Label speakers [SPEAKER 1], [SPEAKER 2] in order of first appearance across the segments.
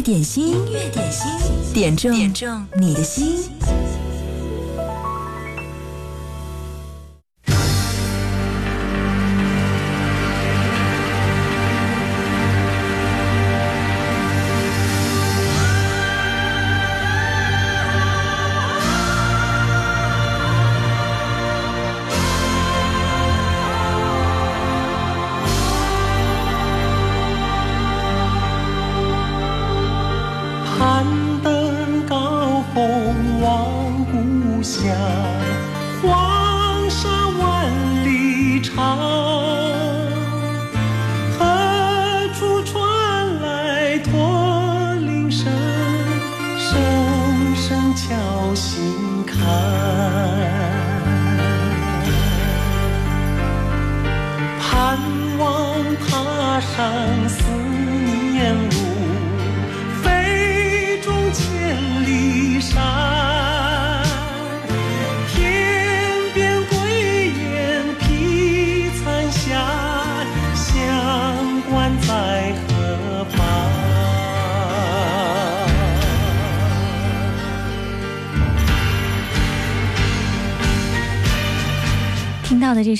[SPEAKER 1] 乐点心，音乐点心，点中点中你的心。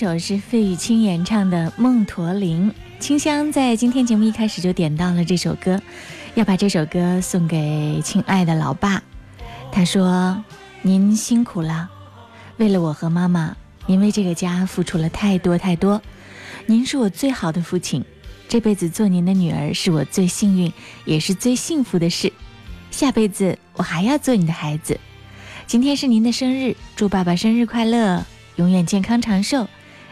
[SPEAKER 2] 首是费玉清演唱的《梦驼铃》，清香在今天节目一开始就点到了这首歌，要把这首歌送给亲爱的老爸。他说：“您辛苦了，为了我和妈妈，您为这个家付出了太多太多。您是我最好的父亲，这辈子做您的女儿是我最幸运也是最幸福的事。下辈子我还要做你的孩子。今天是您的生日，祝爸爸生日快乐！”永远健康长寿，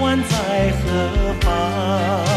[SPEAKER 2] 管在何方。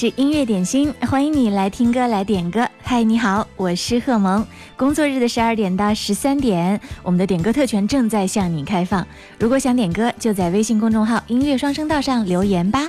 [SPEAKER 2] 是音乐点心，欢迎你来听歌来点歌。嗨，你好，我是贺萌。工作日的十二点到十三点，我们的点歌特权正在向你开放。如果想点歌，就在微信公众号“音乐双声道”上留言吧。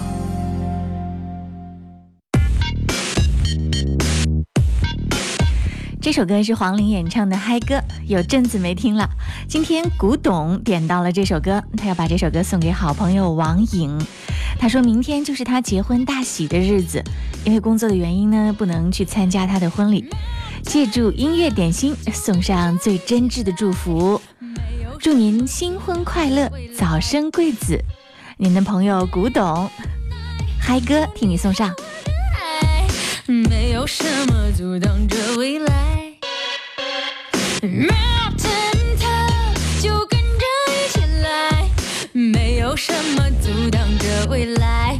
[SPEAKER 3] 这首歌是黄龄演唱的嗨歌，有阵子没听了。今天古董点到了这首歌，他要把这首歌送给好朋友王颖。他说明天就是他结婚大喜的日子，因为工作的原因呢，不能去参加他的婚礼。借助音乐点心，送上最真挚的祝福，祝您新婚快乐，早生贵子。您的朋友古董嗨歌替你送上。没有什么阻挡着未来。就跟着一起来，没有什么阻挡着未来。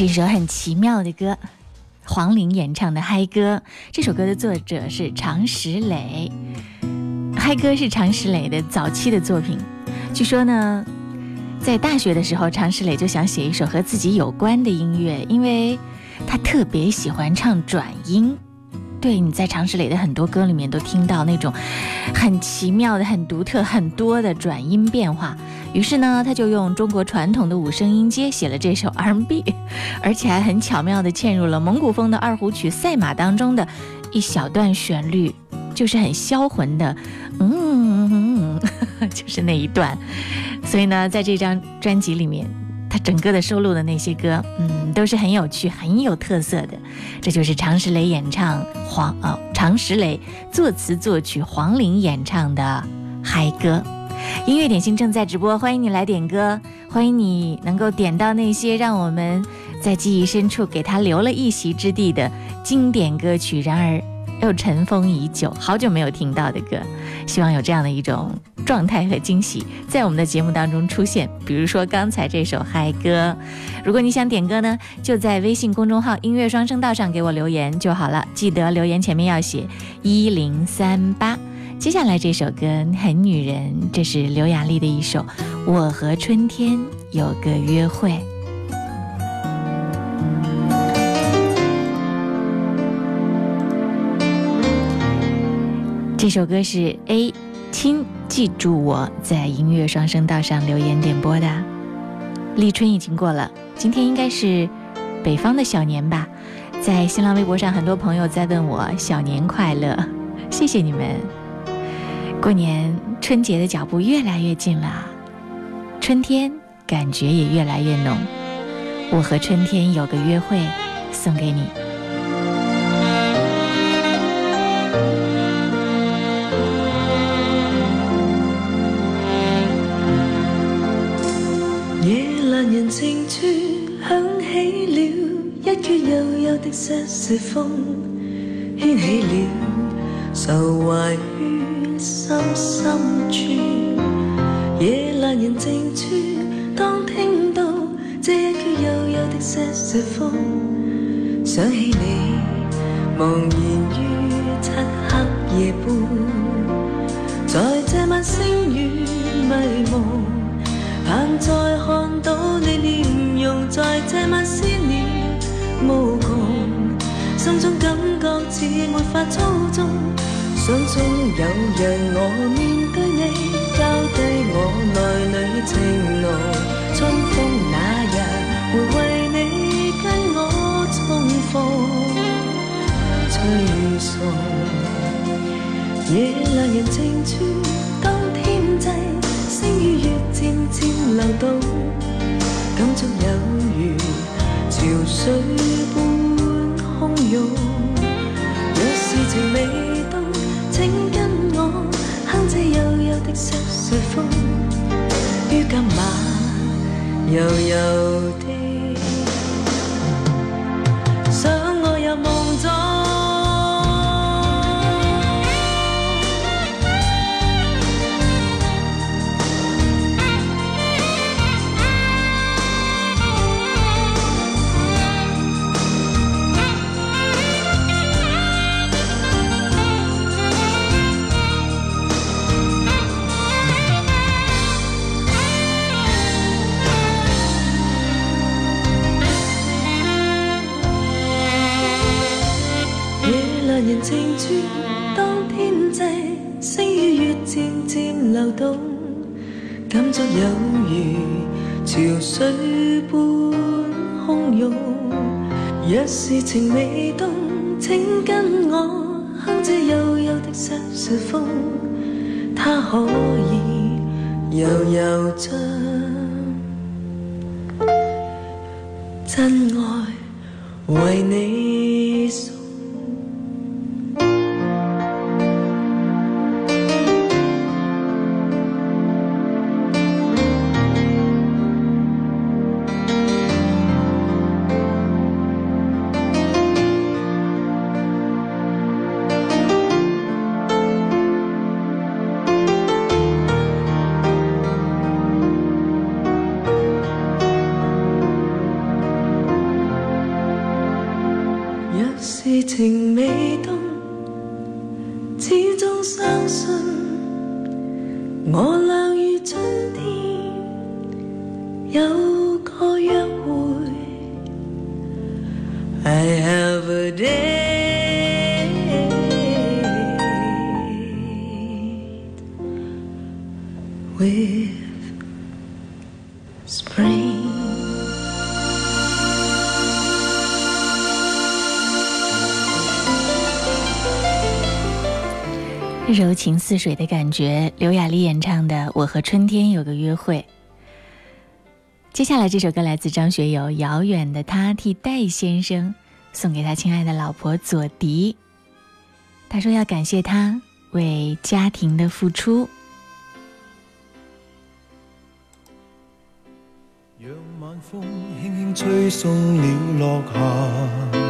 [SPEAKER 2] 是一首很奇妙的歌，黄龄演唱的嗨歌。这首歌的作者是常石磊，嗨歌是常石磊的早期的作品。据说呢，在大学的时候，常石磊就想写一首和自己有关的音乐，因为他特别喜欢唱转音。对，你在常石磊的很多歌里面都听到那种很奇妙的、很独特、很多的转音变化。于是呢，他就用中国传统的五声音阶写了这首 R&B，而且还很巧妙地嵌入了蒙古风的二胡曲《赛马》当中的一小段旋律，就是很销魂的，嗯，就是那一段。所以呢，在这张专辑里面。他整个的收录的那些歌，嗯，都是很有趣、很有特色的。这就是常石磊演唱黄哦，常石磊作词作曲，黄龄演唱的嗨歌。音乐点心正在直播，欢迎你来点歌，欢迎你能够点到那些让我们在记忆深处给他留了一席之地的经典歌曲。然而。又尘封已久，好久没有听到的歌，希望有这样的一种状态和惊喜在我们的节目当中出现。比如说刚才这首嗨歌，如果你想点歌呢，就在微信公众号“音乐双声道”上给我留言就好了，记得留言前面要写一零三八。接下来这首歌很女人，这是刘雅丽的一首《我和春天有个约会》。这首歌是 A 亲记住我在音乐双声道上留言点播的。立春已经过了，今天应该是北方的小年吧？在新浪微博上，很多朋友在问我小年快乐，谢谢你们。过年春节的脚步越来越近了，春天感觉也越来越浓。我和春天有个约会，送给你。
[SPEAKER 4] 静处响起了一阙悠悠的瑟瑟风，牵起了愁怀于心深处。夜阑人静处，当听到这一阙悠悠的瑟瑟风，想起你茫然于漆黑夜半，在这晚星雨迷蒙。盼再看到你面容，在这晚思念无穷，心中感觉似没法操纵，想中有让我面对你，交低我内里情浓。春风那日会为你跟我重逢，吹送夜阑人静处。渐流动，感触有如潮水般汹涌。若是情未冻，请跟我哼这悠悠的瑟瑟风，于今晚悠悠的。感触有如潮水般汹涌。若是情未冻，请跟我哼这悠悠的瑟瑟风，它可以悠悠将真爱为你
[SPEAKER 2] 柔情似水的感觉，刘雅丽演唱的《我和春天有个约会》。接下来这首歌来自张学友，《遥远的他》替戴先生送给他亲爱的老婆左迪。他说要感谢他为家庭的付出。
[SPEAKER 5] 让晚风轻轻吹送了落霞。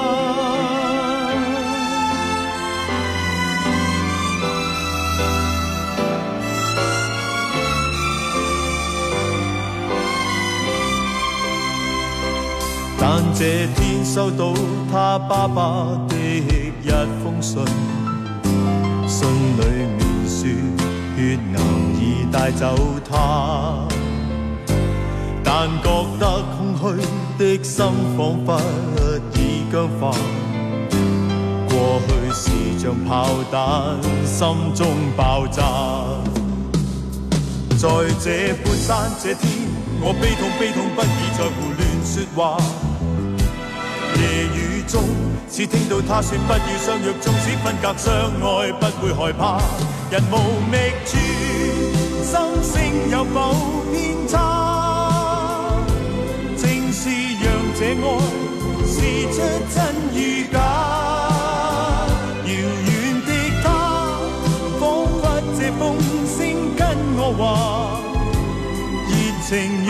[SPEAKER 5] 但这天收到他爸爸的一封信，信里面说血癌已带走他，但觉得空虚的心仿佛已僵化。过去是像炮弹，心中爆炸。在这半山这天，我悲痛悲痛不已，在胡乱说话。夜雨中，只听到他说不要相约，纵使分隔相爱，不会害怕。人无觅处，心声有否偏差？正是让这爱。试出真与假。遥远的他，仿佛这风声跟我话，热情若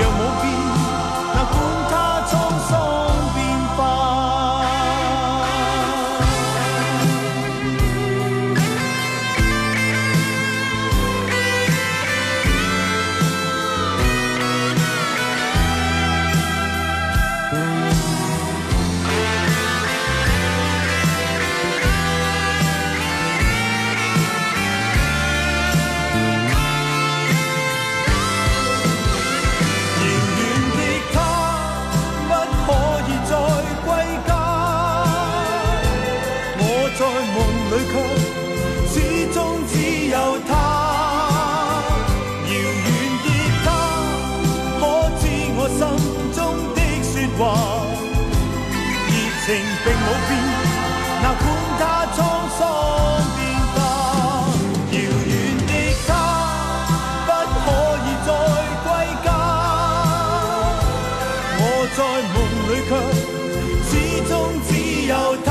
[SPEAKER 5] 热情并冇变，哪管它沧桑变化。遥远的他，不可以再归家。我在梦里却始终只有他。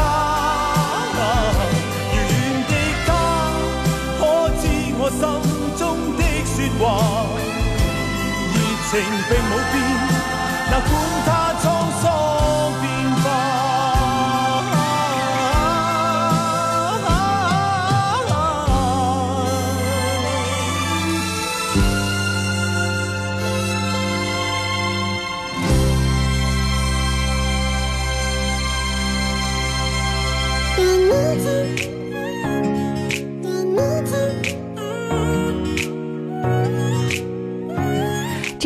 [SPEAKER 5] 遥远的他，可知我心中的说话？热情并冇变，那管他。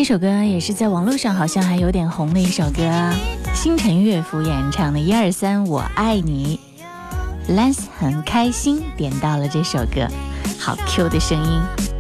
[SPEAKER 2] 这首歌也是在网络上好像还有点红的一首歌，星辰乐府演唱的《一二三我爱你》。Lance 很开心点到了这首歌，好 Q 的声音。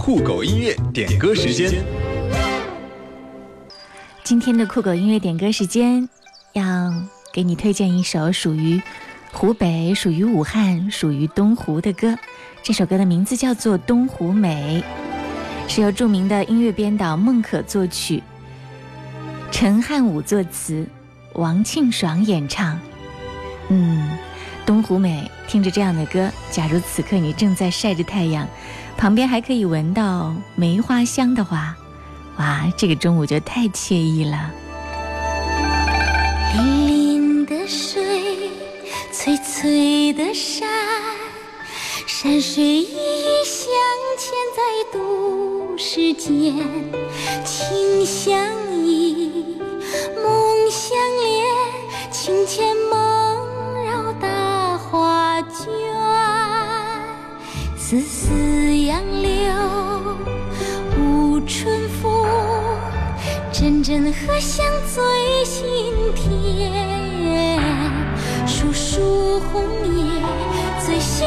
[SPEAKER 6] 酷狗音乐点歌时间。
[SPEAKER 2] 今天的酷狗音乐点歌时间，要给你推荐一首属于湖北、属于武汉、属于东湖的歌。这首歌的名字叫做《东湖美》，是由著名的音乐编导孟可作曲，陈汉武作词，王庆爽演唱。嗯，东湖美，听着这样的歌，假如此刻你正在晒着太阳，旁边还可以闻到梅花香的话，哇，这个中午就太惬意了。
[SPEAKER 7] 粼粼的水，翠翠的山，山水依依相嵌在都市间，情相依，梦相连，情牵梦丝丝杨柳舞春风。阵阵荷香醉心田，树树红叶醉心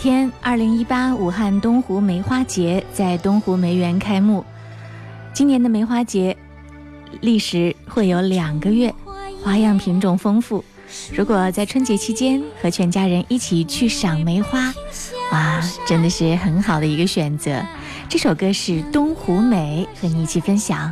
[SPEAKER 7] 天，
[SPEAKER 2] 二零一八武汉东湖梅花节在东湖梅园开幕。今年的梅花节历时会有两个月，花样品种丰富。如果在春节期间和全家人一起去赏梅花，哇，真的是很好的一个选择。这首歌是《东湖美》，和你一起分享。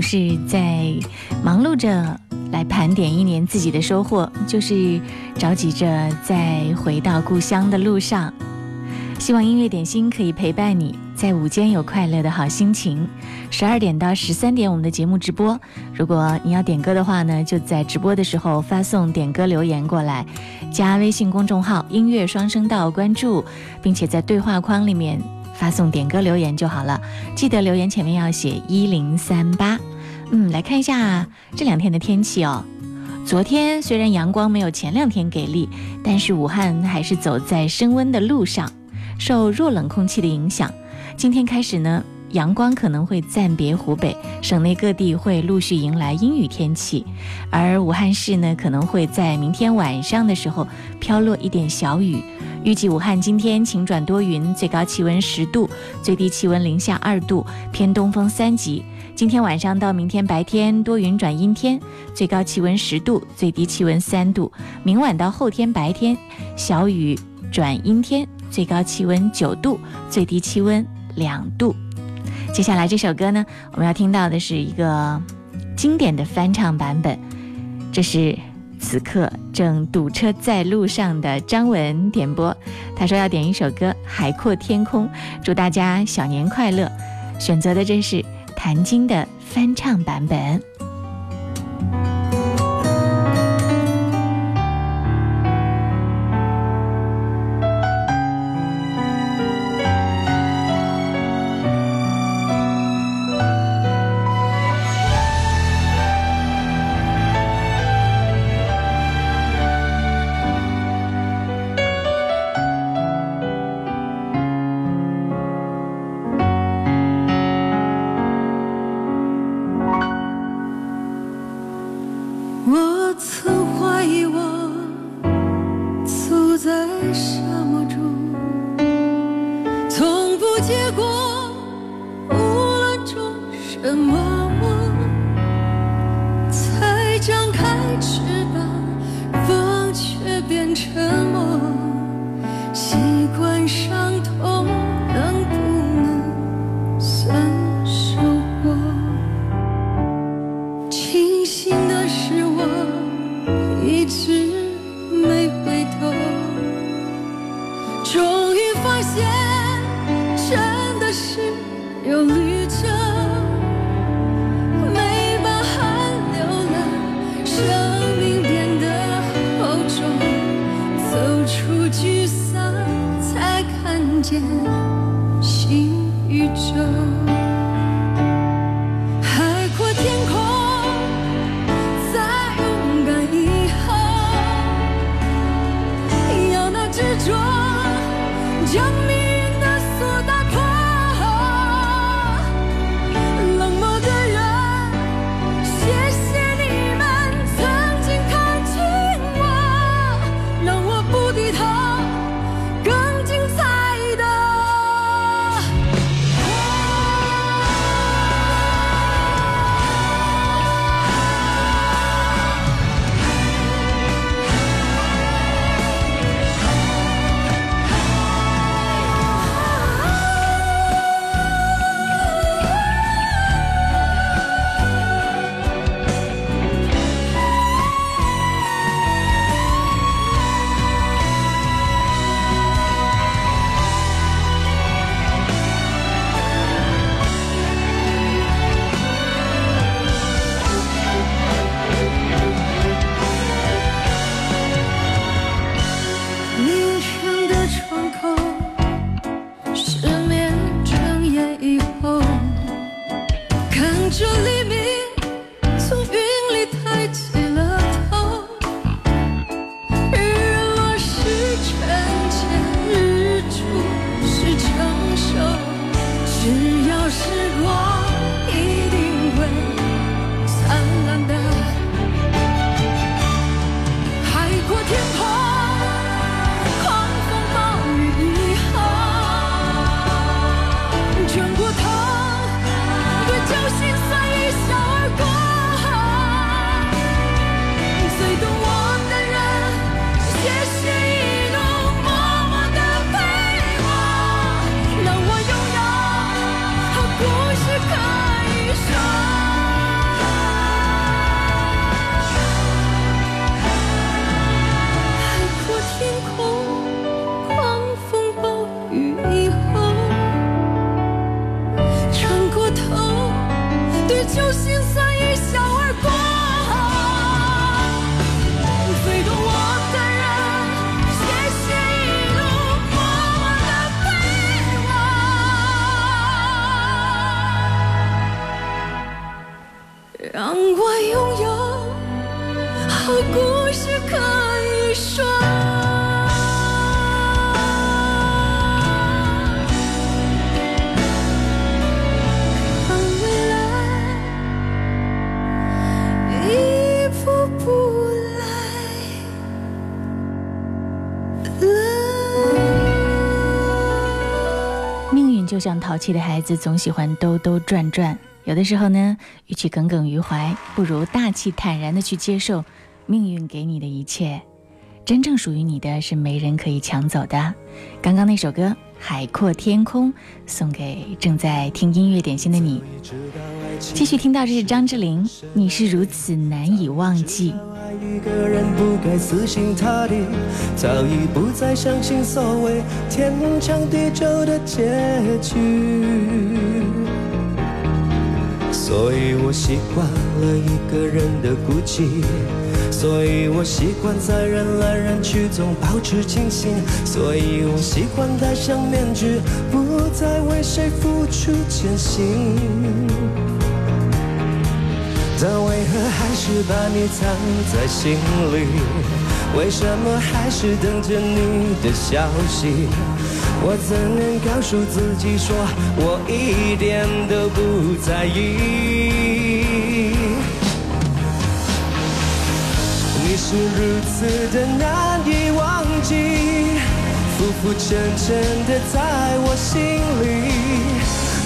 [SPEAKER 7] 是
[SPEAKER 2] 在忙碌着来盘点一年自己的收获，就是着急着在回到故乡的路上。希望音乐点心可以陪伴你在午间有快乐的好心情。十二点到十三点，我们的节目直播。如果你要点歌的话呢，就在直播的时候发送点歌留言过来，加微信公众号“音乐双声道”关注，并且在对话框里面发送点歌留言就好了。记得留言前面要写一零三八。嗯，来看一下这两天的天气哦。昨天虽然阳光没有前两天给力，但是武汉还是走在升温的路上，受弱冷空气的影响，今天开始呢，阳光可能会暂别湖北，省内各地会陆续迎来阴雨天气，而武汉市呢，可能会在明天晚上的时候飘落一点小雨。预计武汉今天晴转多云，最高气温十度，最低气温零下二度，偏东风三级。今天晚上到明天白天多云转阴天，最高气温十度，最低气温三度。明晚到后天白天小雨转阴天，最高气温九度，最低气温两度。接下来这首歌呢，我们要听到的是一个经典的翻唱版本，这是此刻正堵车在路上的张文点播。他说要点一首歌《海阔天空》，祝大家小年快乐。选择的这是。谭晶的翻唱版本。像淘气的孩子，总喜欢兜兜转转。有的时候呢，与其耿耿于怀，不如大气坦然的去接受命运给你的一切。真正属于你的是没人可以抢走的。刚刚那首歌《海阔天空》，送给正在听音乐点心的你。继续听到，这是张智霖，《你是如此难以忘记》。
[SPEAKER 8] 一个人不该死心塌地，早已不再相信所谓天长地久的结局。所以我习惯了一个人的孤寂，所以我习惯在人来人去中保持清醒，所以我习惯戴上面具，不再为谁付出真心。但为何还是把你藏在心里？为什么还是等着你的消息？我怎能告诉自己说我一点都不在意？是如此的难以忘记，浮浮沉沉的在我心里。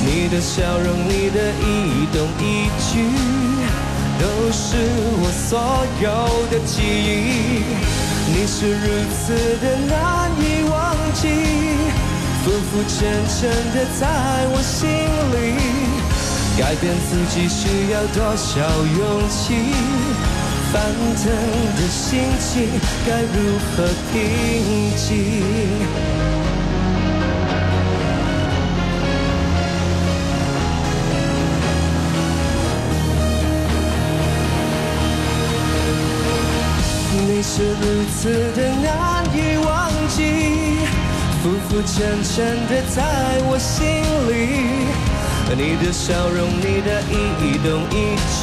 [SPEAKER 8] 你的笑容，你的一动一举。都是我所有的记忆，你是如此的难以忘记，浮浮沉沉的在我心里。改变自己需要多少勇气？翻腾的心情该如何平静？是如此的难以忘记，浮浮沉沉的在我心里。你的笑容，你的一动一举，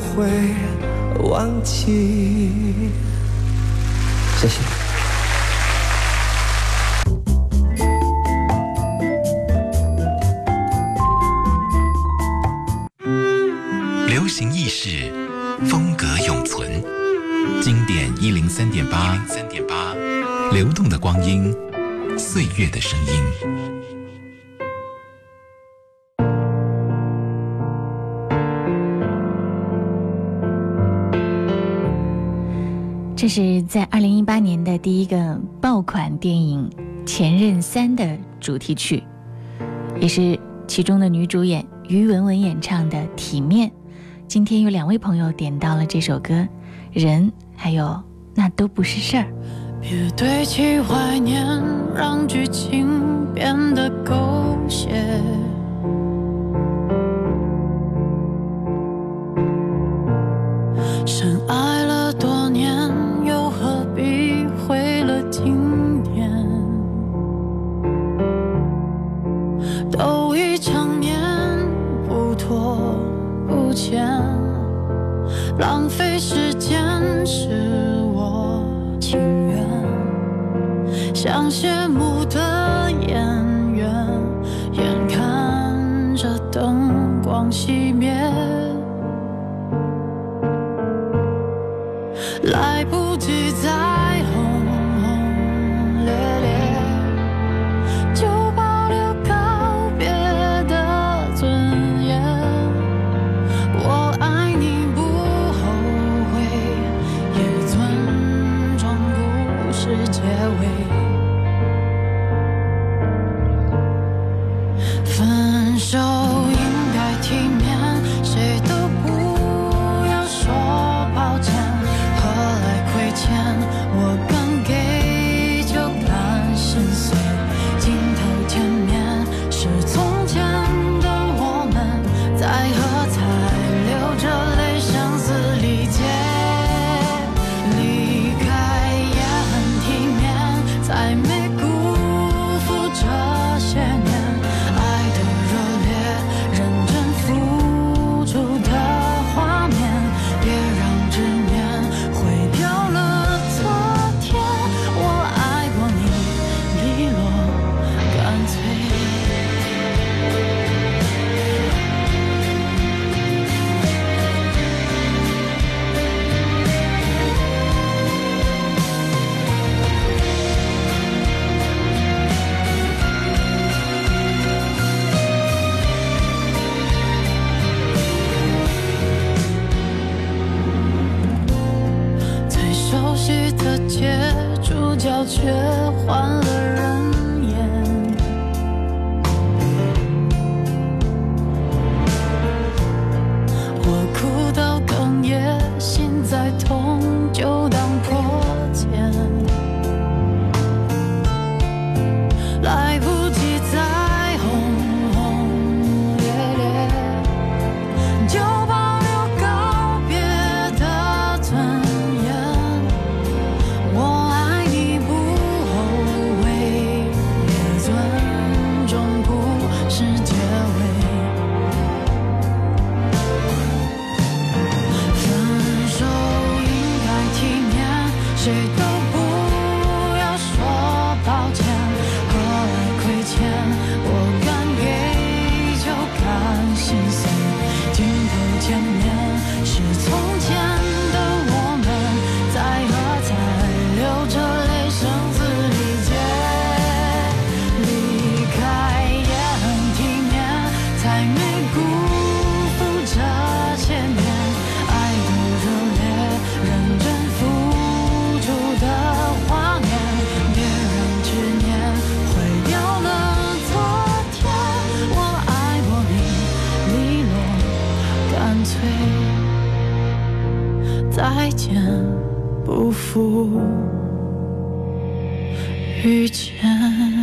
[SPEAKER 8] 会忘记。谢谢。
[SPEAKER 9] 流行意识，风格永存，经典一零三点八，三点八，流动的光阴，岁月的声音。
[SPEAKER 2] 是在二零一八年的第一个爆款电影《前任三》的主题曲，也是其中的女主演于文文演唱的《体面》。今天有两位朋友点到了这首歌，人还有。那都不是事儿。
[SPEAKER 10] 别堆砌怀念，让剧情变得狗血。不欠，浪费时间是我情愿。像谢幕的却换再见，不负遇见。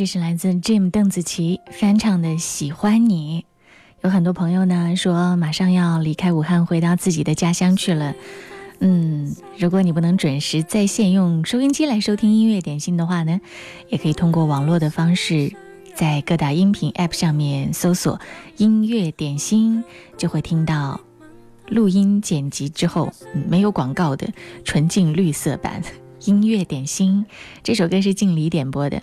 [SPEAKER 2] 这是来自 Jim 邓紫棋翻唱的《喜欢你》。有很多朋友呢说马上要离开武汉，回到自己的家乡去了。嗯，如果你不能准时在线用收音机来收听音乐点心的话呢，也可以通过网络的方式，在各大音频 App 上面搜索“音乐点心”，就会听到录音剪辑之后、没有广告的纯净绿色版 《音乐点心》。这首歌是敬礼点播的，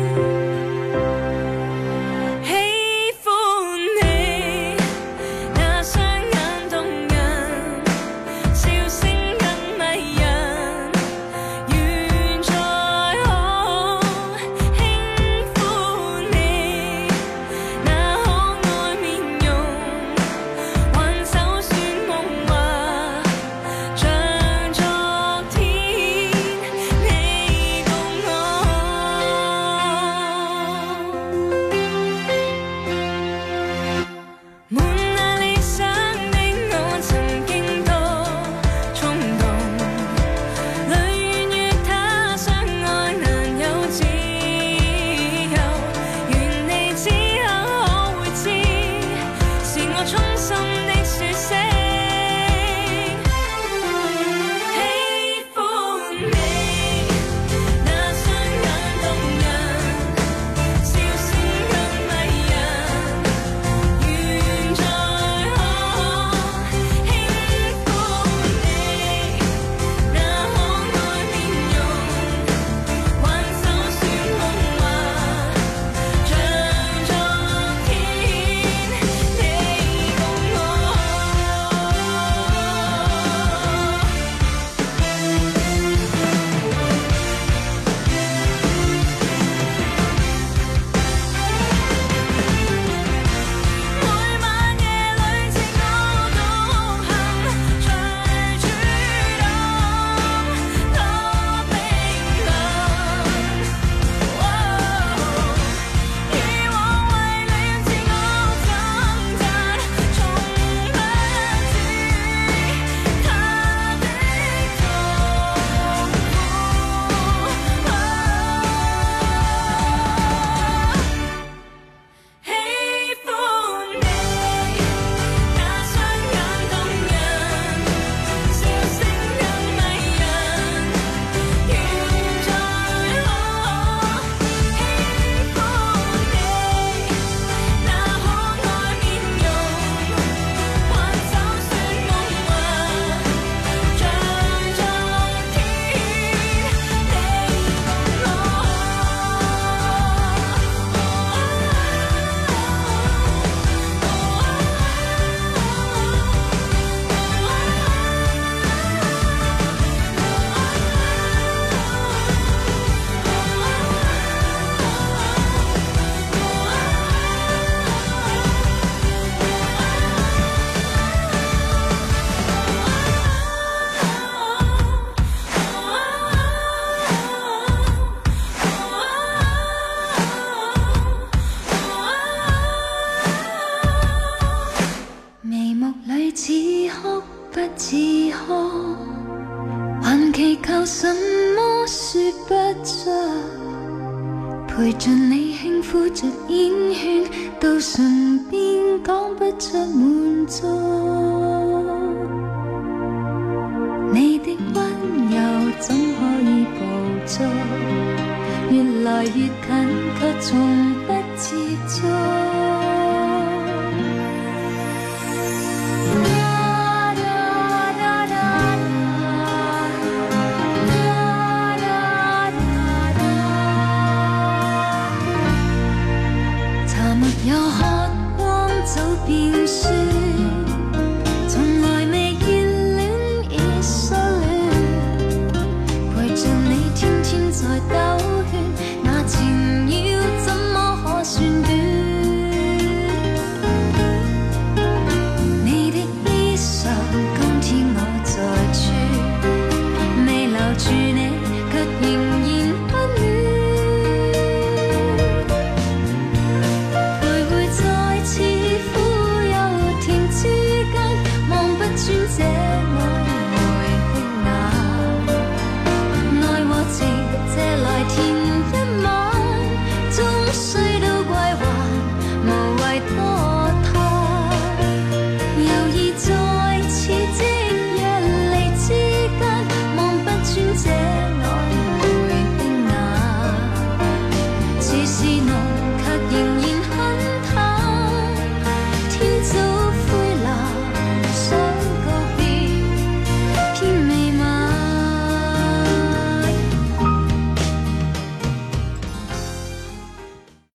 [SPEAKER 3] 怎可以捕捉越来越近却从不接触